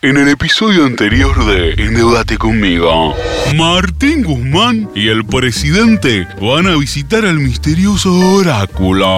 En el episodio anterior de Endeudate conmigo, Martín Guzmán y el presidente van a visitar al misterioso oráculo.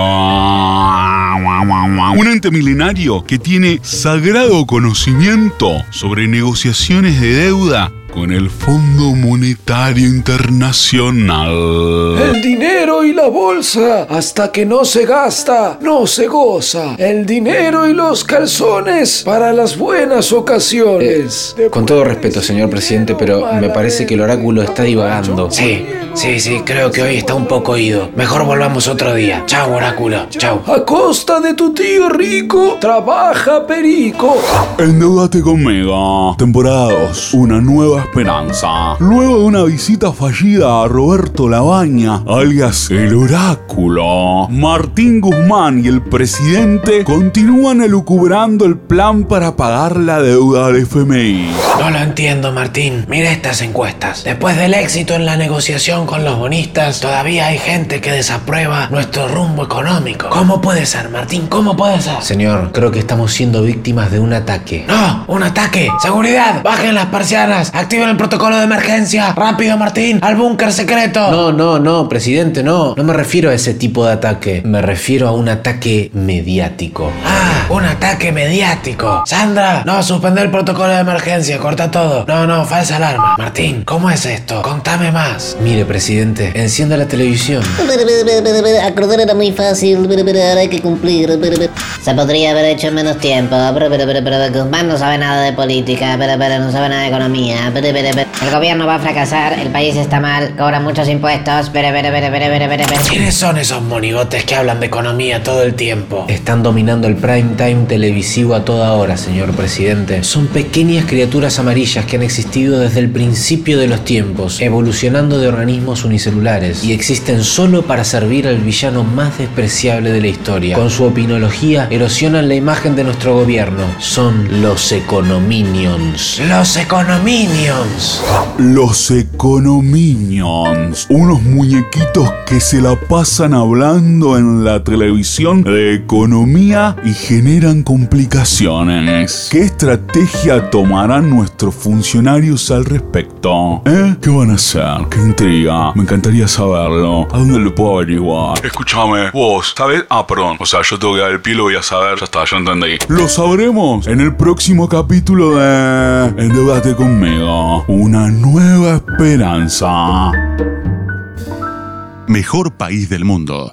Un ente milenario que tiene sagrado conocimiento sobre negociaciones de deuda con el Fondo Monetario Internacional. El dinero y la bolsa, hasta que no se gasta, no se goza. El dinero y los calzones para las buenas ocasiones. Con todo respeto, señor presidente, pero me parece que el oráculo está divagando. Sí, sí, sí, creo que hoy está un poco oído. Mejor volvamos otro día. Chao, oráculo. Chao. A costa de tu tío rico, trabaja perico. Endeudate conmigo. Temporada 2. Una nueva esperanza. Luego de una visita fallida a Roberto Labaña, alias el oráculo, Martín Guzmán y el presidente continúan elucubrando el plan para pagar la deuda del FMI. No lo entiendo, Martín. Mira estas encuestas. Después del éxito en la negociación con los bonistas, todavía hay gente que desaprueba nuestro rumbo económico. ¿Cómo puede ser, Martín? ¿Cómo puede ser? Señor, creo que estamos siendo víctimas de un ataque. ¡No! ¡Un ataque! ¡Seguridad! ¡Bajen las persianas! ¡Activen el protocolo de emergencia! ¡Rápido, Martín! ¡Al búnker secreto! No, no, no, presidente, no. No me refiero a ese tipo de ataque. Me refiero a un ataque mediático. ¡Ah! ¡Un ataque mediático! ¡Sandra! No, suspender el protocolo de emergencia. Corta todo. No, no, falsa alarma. Martín, ¿cómo es esto? Contame más. Mire, presidente, encienda la televisión. Acordar era muy fácil, ahora hay que cumplir. Se podría haber hecho en menos tiempo. Guzmán no sabe nada de política, no sabe nada de economía. El gobierno va a fracasar, el país está mal, cobra muchos impuestos. ¿Quiénes son esos monigotes que hablan de economía todo el tiempo? Están dominando el prime time televisivo a toda hora, señor presidente. Son pequeñas criaturas amarillas que han existido desde el principio de los tiempos, evolucionando de organismos unicelulares y existen solo para servir al villano más despreciable de la historia. Con su opinología erosionan la imagen de nuestro gobierno. Son los econominions. ¡Los econominions! Los Econominions, unos muñequitos que se la pasan hablando en la televisión de economía y generan complicaciones. ¿Qué estrategia tomarán nuestros funcionarios al respecto? ¿Eh? ¿Qué van a hacer? ¿Qué intriga? Me encantaría saberlo. ¿A dónde lo puedo averiguar? Escúchame, vos, ¿sabes? Ah, perdón. O sea, yo tengo que dar el pie, lo voy a saber. Ya está, yo entendí. Lo sabremos en el próximo capítulo de Endeudate conmigo. Una nueva esperanza. Mejor país del mundo.